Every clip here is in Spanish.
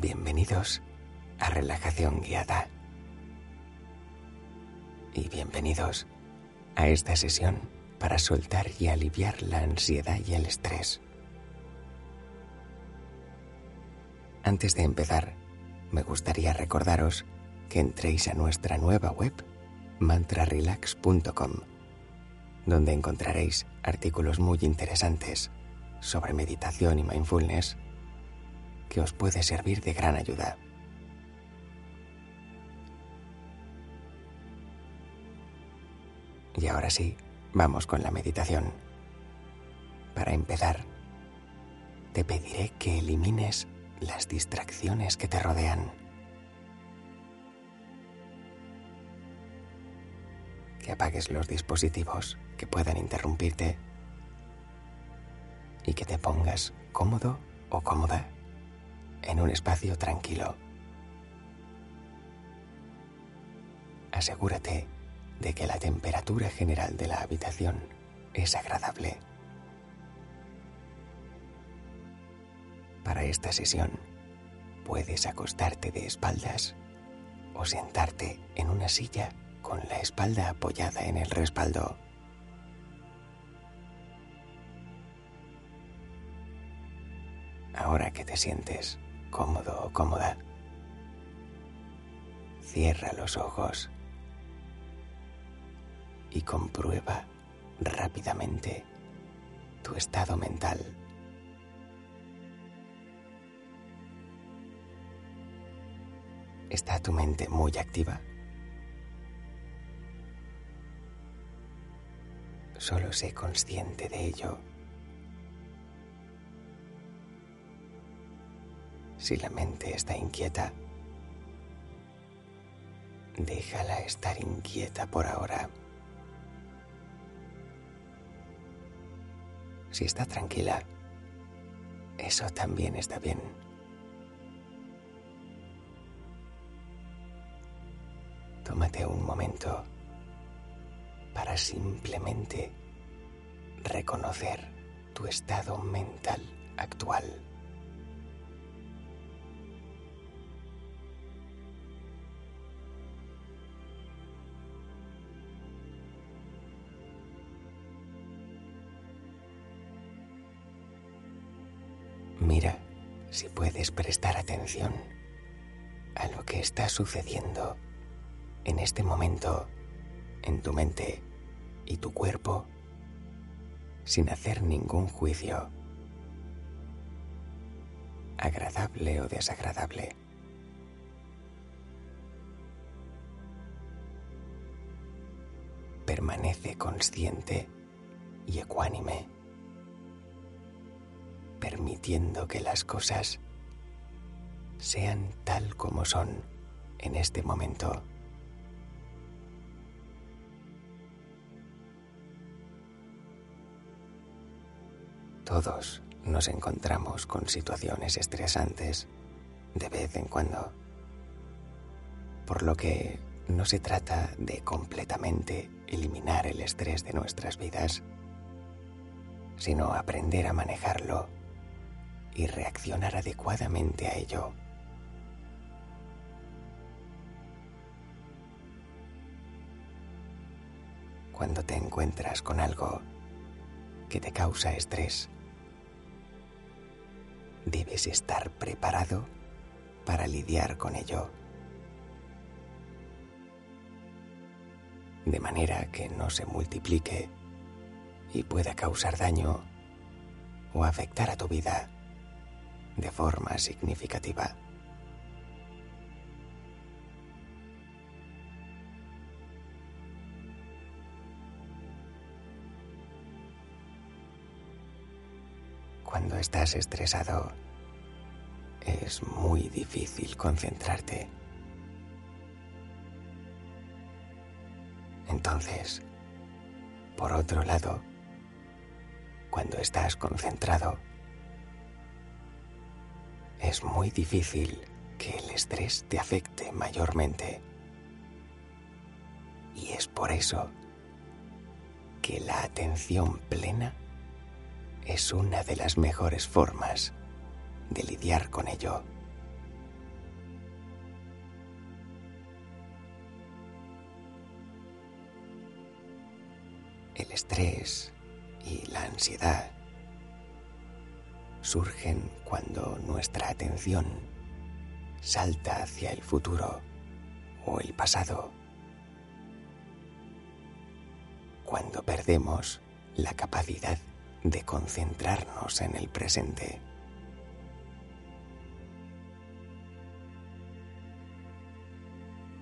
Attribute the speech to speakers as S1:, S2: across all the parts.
S1: Bienvenidos a Relajación Guiada. Y bienvenidos a esta sesión para soltar y aliviar la ansiedad y el estrés. Antes de empezar, me gustaría recordaros que entréis a nuestra nueva web, mantrarelax.com, donde encontraréis artículos muy interesantes sobre meditación y mindfulness que os puede servir de gran ayuda. Y ahora sí, vamos con la meditación. Para empezar, te pediré que elimines las distracciones que te rodean. Que apagues los dispositivos que puedan interrumpirte y que te pongas cómodo o cómoda en un espacio tranquilo. Asegúrate de que la temperatura general de la habitación es agradable. Para esta sesión puedes acostarte de espaldas o sentarte en una silla con la espalda apoyada en el respaldo. Ahora que te sientes cómodo o cómoda, cierra los ojos y comprueba rápidamente tu estado mental. ¿Está tu mente muy activa? Solo sé consciente de ello. Si la mente está inquieta, déjala estar inquieta por ahora. Si está tranquila, eso también está bien. Tómate un momento para simplemente reconocer tu estado mental actual. Si puedes prestar atención a lo que está sucediendo en este momento en tu mente y tu cuerpo sin hacer ningún juicio, agradable o desagradable. Permanece consciente y ecuánime, permitiendo que las cosas sean tal como son en este momento. Todos nos encontramos con situaciones estresantes de vez en cuando, por lo que no se trata de completamente eliminar el estrés de nuestras vidas, sino aprender a manejarlo y reaccionar adecuadamente a ello. Cuando te encuentras con algo que te causa estrés, debes estar preparado para lidiar con ello. De manera que no se multiplique y pueda causar daño o afectar a tu vida de forma significativa. Cuando estás estresado, es muy difícil concentrarte. Entonces, por otro lado, cuando estás concentrado, es muy difícil que el estrés te afecte mayormente. Y es por eso que la atención plena es una de las mejores formas de lidiar con ello. El estrés y la ansiedad surgen cuando nuestra atención salta hacia el futuro o el pasado, cuando perdemos la capacidad de concentrarnos en el presente.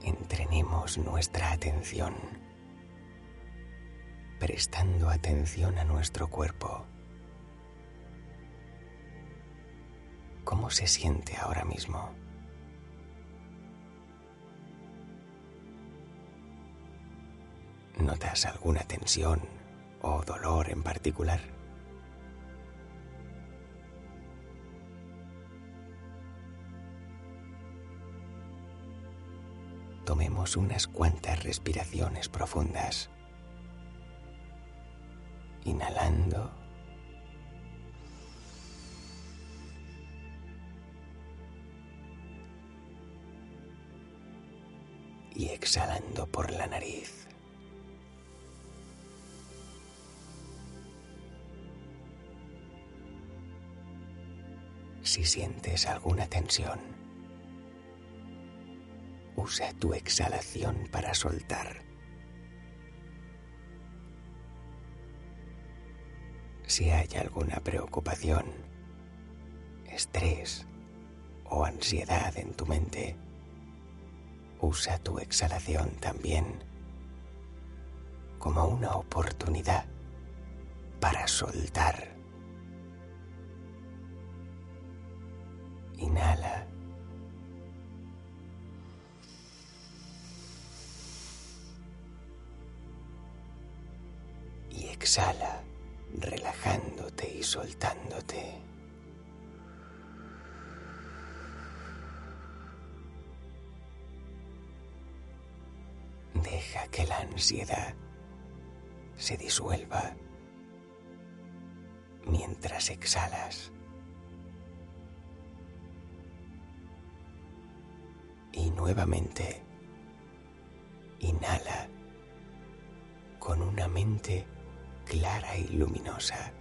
S1: Entrenemos nuestra atención, prestando atención a nuestro cuerpo. ¿Cómo se siente ahora mismo? ¿Notas alguna tensión o dolor en particular? Tomemos unas cuantas respiraciones profundas. Inhalando y exhalando por la nariz. Si sientes alguna tensión, usa tu exhalación para soltar. Si hay alguna preocupación, estrés o ansiedad en tu mente, Usa tu exhalación también como una oportunidad para soltar. Inhala. Y exhala, relajándote y soltándote. Deja que la ansiedad se disuelva mientras exhalas. Y nuevamente inhala con una mente clara y luminosa.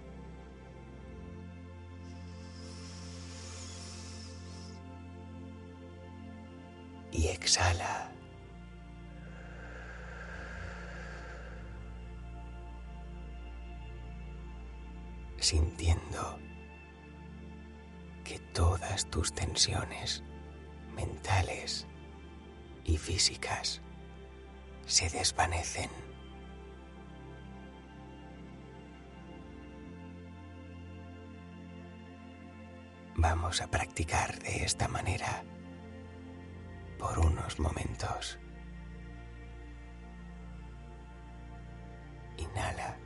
S1: Y exhala sintiendo que todas tus tensiones mentales y físicas se desvanecen. Vamos a practicar de esta manera por unos momentos. Inhala.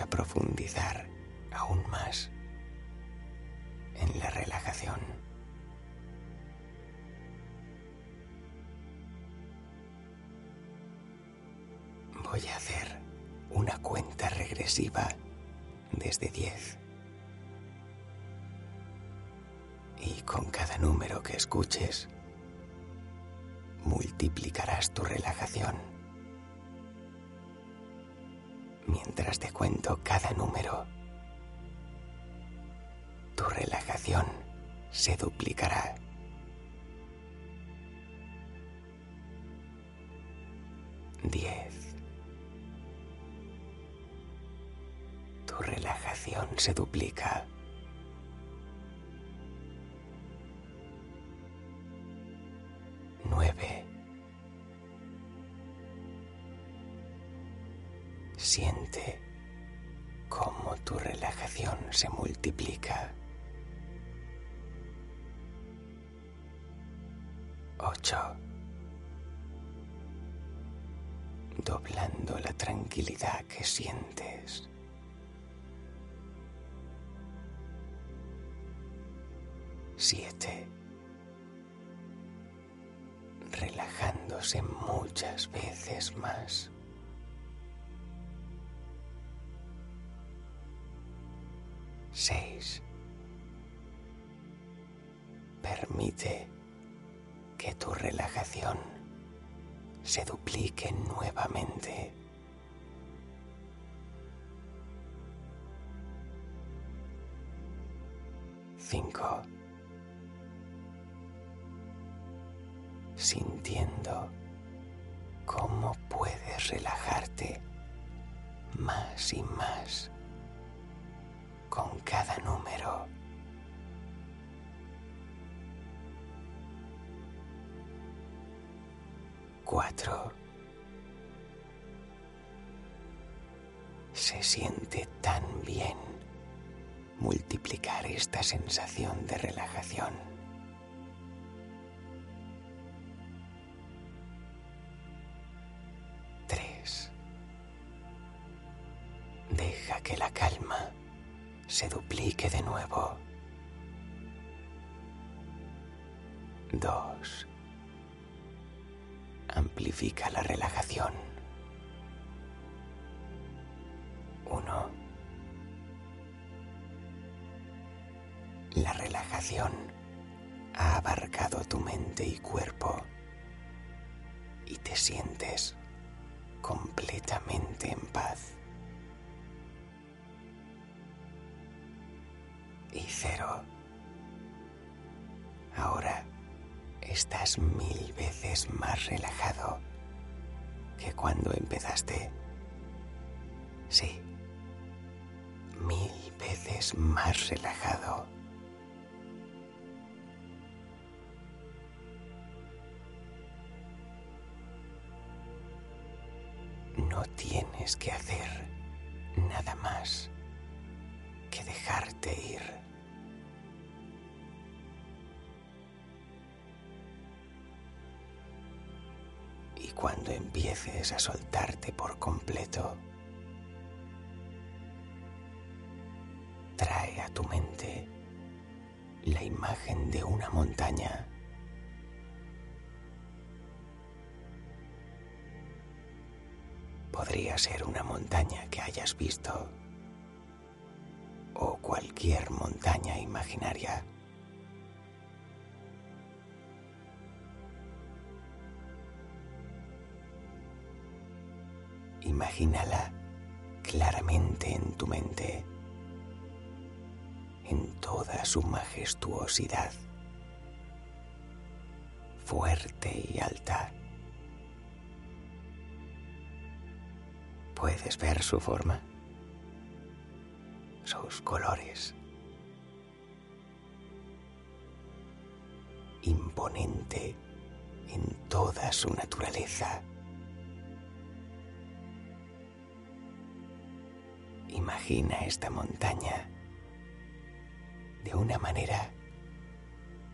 S1: A profundizar aún más en la relajación. Voy a hacer una cuenta regresiva desde 10. y con cada número que escuches multiplicarás tu relajación. Mientras te cuento cada número, tu relajación se duplicará. Diez. Tu relajación se duplica. Duplique nuevamente. Cinco. Sintiendo cómo puedes relajarte más y más con cada número. Cuatro. Se siente tan bien multiplicar esta sensación de relajación. Tres. Deja que la calma se duplique de nuevo. Dos. Amplifica la relajación. Ha abarcado tu mente y cuerpo y te sientes completamente en paz. y cero. Ahora estás mil veces más relajado que cuando empezaste. Sí, mil veces más relajado. Tienes que hacer nada más que dejarte ir. cuando empieces a soltarte por completo, trae a tu mente la imagen de una montaña. Podría ser una montaña que hayas visto o cualquier montaña imaginaria. Imagínala claramente en tu mente, en toda su majestuosidad, fuerte y alta. ¿Puedes ver su forma? Sus colores. Imponente en toda su naturaleza. Imagina esta montaña de una manera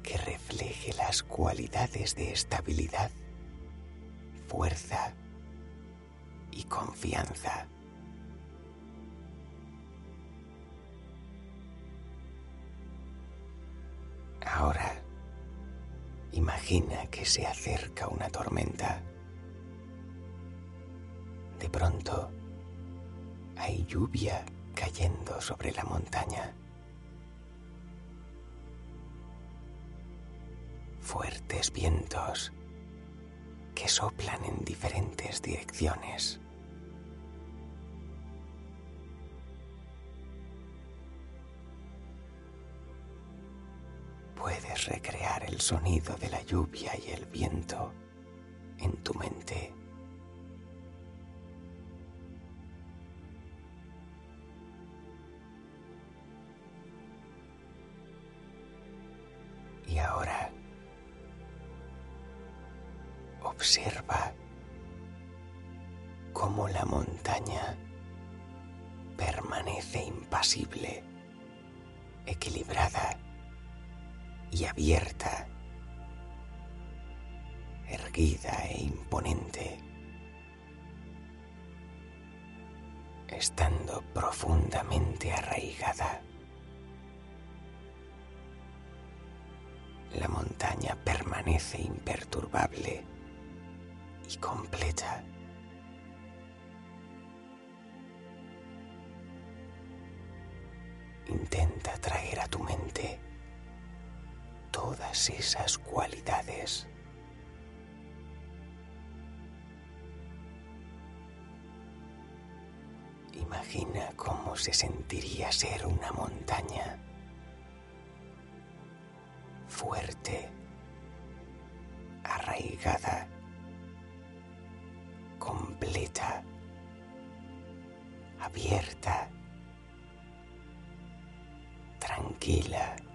S1: que refleje las cualidades de estabilidad, fuerza y confianza. Ahora, imagina que se acerca una tormenta. De pronto, hay lluvia cayendo sobre la montaña. Fuertes vientos que soplan en diferentes direcciones. Puedes recrear el sonido de la lluvia y el viento en tu mente. ahora observa cómo la montaña permanece impasible, equilibrada y abierta, erguida e imponente, estando profundamente arraigada. La montaña permanece imperturbable y completa. Intenta traer a tu mente todas esas cualidades. Imagina cómo se sentiría ser una montaña fuerte, arraigada, completa, abierta tranquila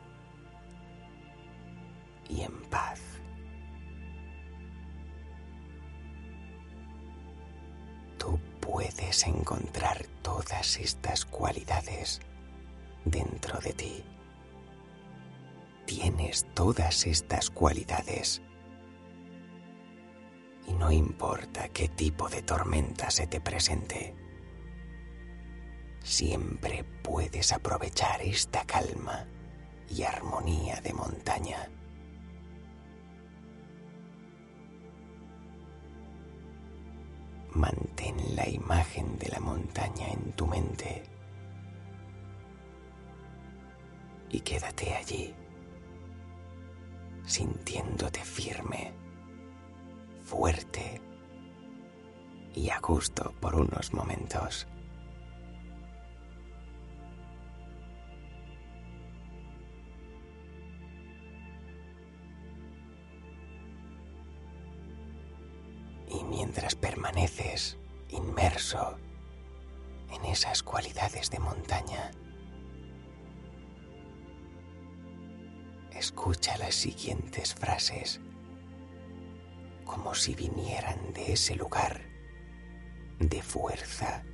S1: encontrar todas estas cualidades dentro de ti. Tienes todas estas cualidades. Y no importa qué tipo de tormenta se te presente siempre puedes aprovechar esta calma y armonía de montaña. Mantén la imagen de la montaña en tu mente y quédate allí, sintiéndote firme, fuerte y a gusto por unos momentos. Mientras permaneces inmerso en esas cualidades de montaña, escucha las siguientes frases como si vinieran de ese lugar de fuerza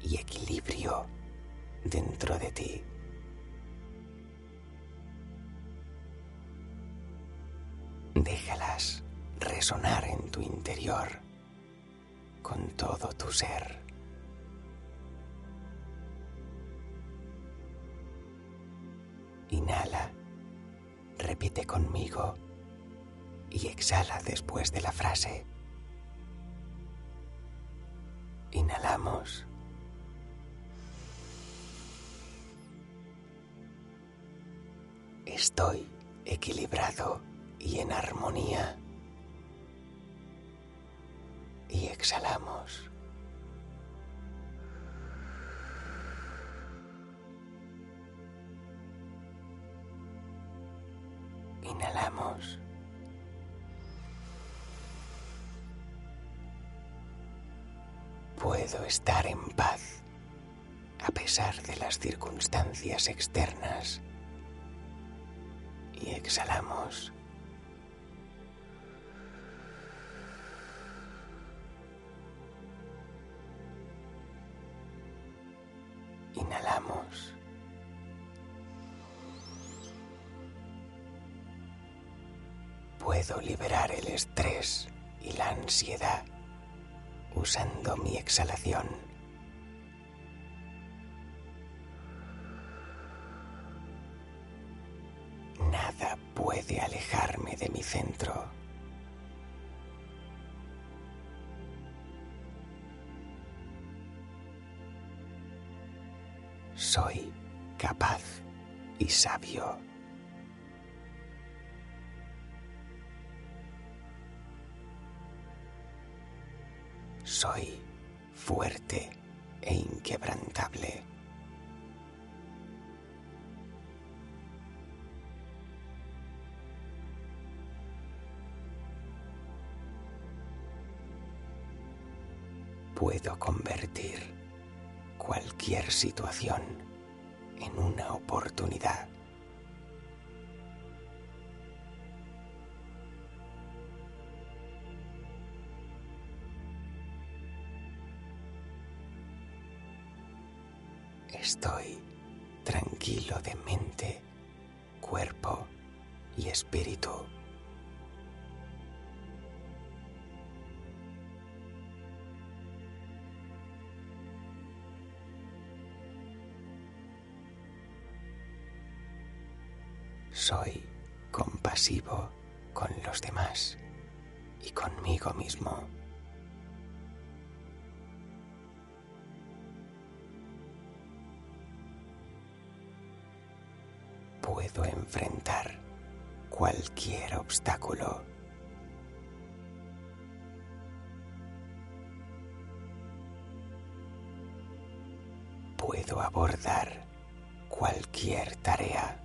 S1: y equilibrio dentro de ti. Déjalas resonar en tu interior con todo tu ser. Inhala, repite conmigo y exhala después de la frase. Inhalamos. Estoy equilibrado y en armonía y exhalamos. Inhalamos. Puedo estar en paz a pesar de las circunstancias externas. Y exhalamos. Puedo liberar el estrés y la ansiedad usando mi exhalación. Nada puede alejarme de mi centro. soy capaz y sabio. Soy fuerte e inquebrantable. Puedo convertir cualquier situación en una oportunidad. Estoy tranquilo de mente, cuerpo y espíritu. Enfrentar cualquier obstáculo. Puedo abordar cualquier tarea.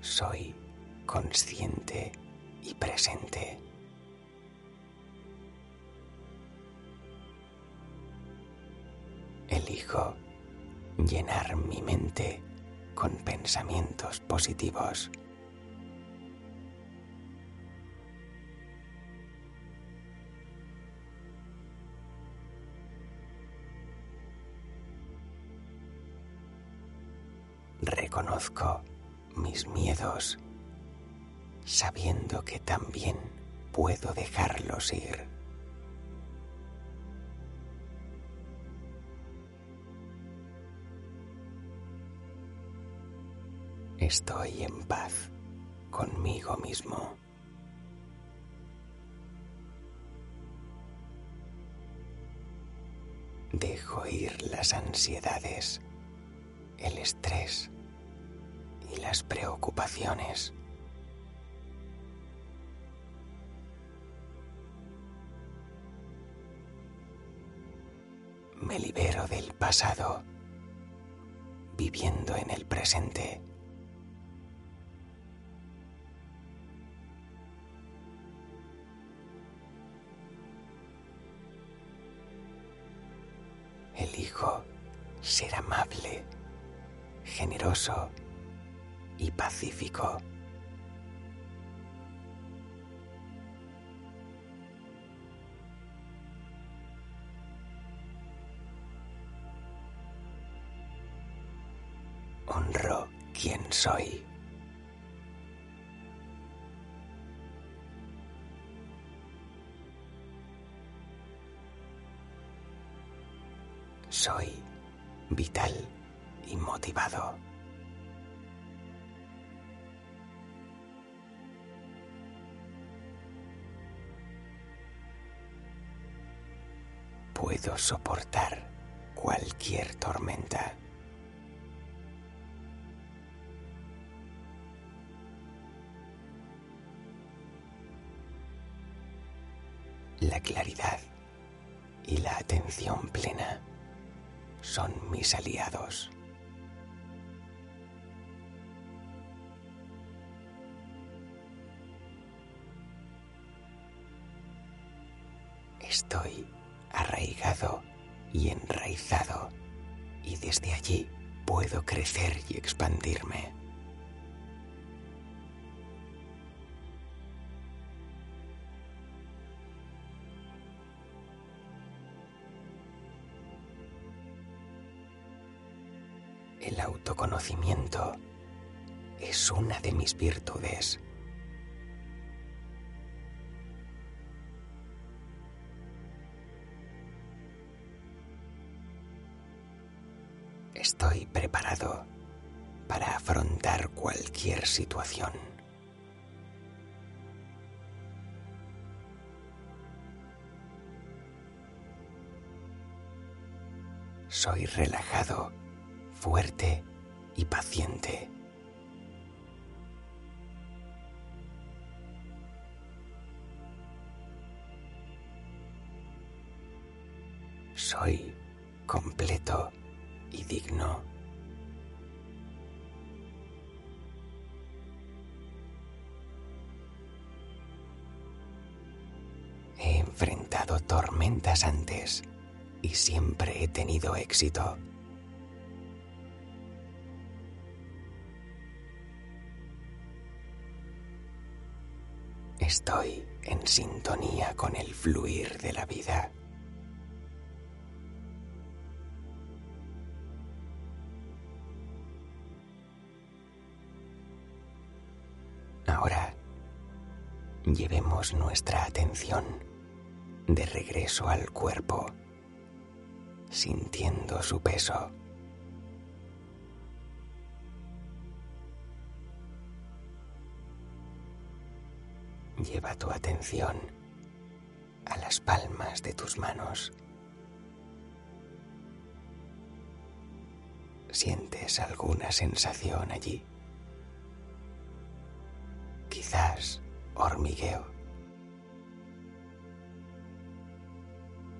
S1: soy consciente y presente. Elijo llenar mi mente con pensamientos positivos. Reconozco mis miedos, sabiendo que también puedo dejarlos ir. Estoy en paz conmigo mismo. Dejo ir las ansiedades, el estrés y las preocupaciones. Me libero del pasado, viviendo en el presente. Ser amable, generoso y pacífico. Honro quien soy. Soy vital y motivado. puedo soportar cualquier tormenta. La claridad y la atención plena son mis aliados. Estoy arraigado y enraizado y desde allí puedo crecer y expandirme. Es una de mis virtudes. Estoy preparado para afrontar cualquier situación. Soy relajado, fuerte y paciente. Soy completo y digno. He enfrentado tormentas antes y siempre he tenido éxito. Sintonía con el fluir de la vida. Ahora llevemos nuestra atención de regreso al cuerpo, sintiendo su peso. Lleva tu atención a las palmas de tus manos. ¿Sientes alguna sensación allí? Quizás hormigueo.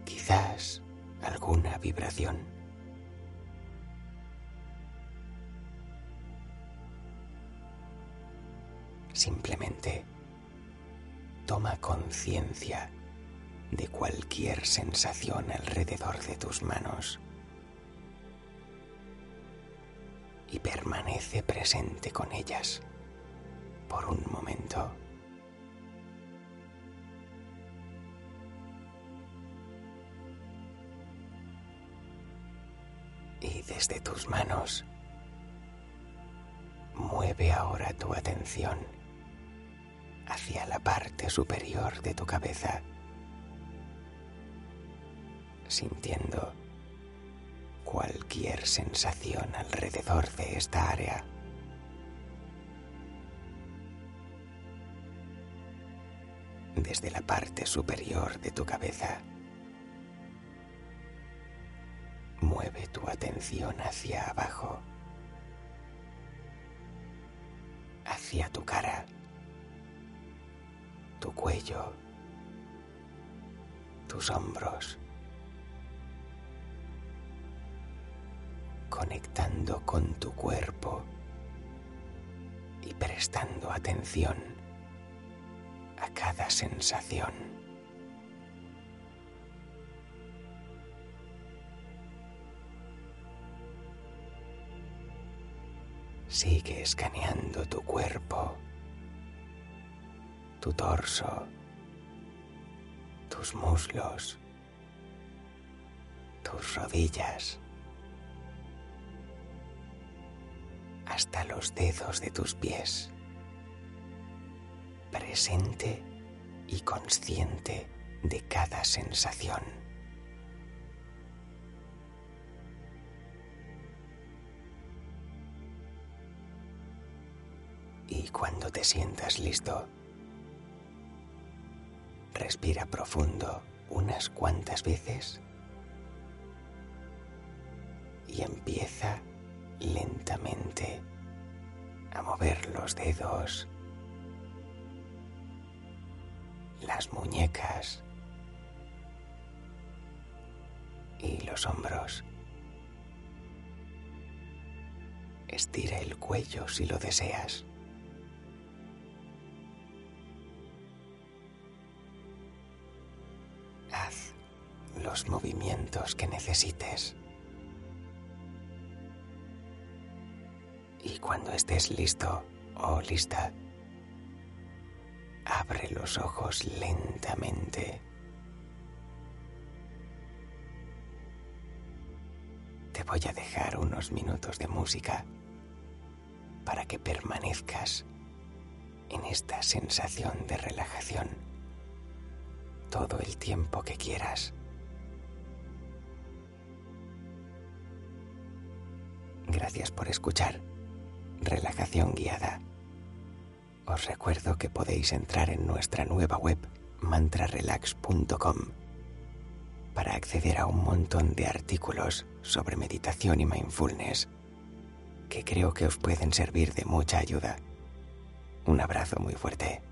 S1: Quizás alguna vibración. Simplemente toma conciencia de cualquier sensación alrededor de tus manos y permanece presente con ellas por un momento. Y desde tus manos, mueve ahora tu atención hacia la parte superior de tu cabeza, sintiendo cualquier sensación alrededor de esta área. Desde la parte superior de tu cabeza, mueve tu atención hacia abajo, hacia tu cara tu cuello, tus hombros, conectando con tu cuerpo y prestando atención a cada sensación. Sigue escaneando tu cuerpo tu torso, tus muslos, tus rodillas, hasta los dedos de tus pies, presente y consciente de cada sensación. Y cuando te sientas listo, Respira profundo unas cuantas veces y empieza lentamente a mover los dedos, las muñecas y los hombros. Estira el cuello si lo deseas. Los movimientos que necesites. Y cuando estés listo o lista, abre los ojos lentamente. Te voy a dejar unos minutos de música para que permanezcas en esta sensación de relajación todo el tiempo que quieras. Gracias por escuchar. Relajación guiada. Os recuerdo que podéis entrar en nuestra nueva web mantrarelax.com para acceder a un montón de artículos sobre meditación y mindfulness que creo que os pueden servir de mucha ayuda. Un abrazo muy fuerte.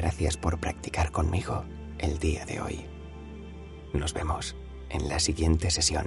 S1: Gracias por practicar conmigo el día de hoy. Nos vemos en la siguiente sesión.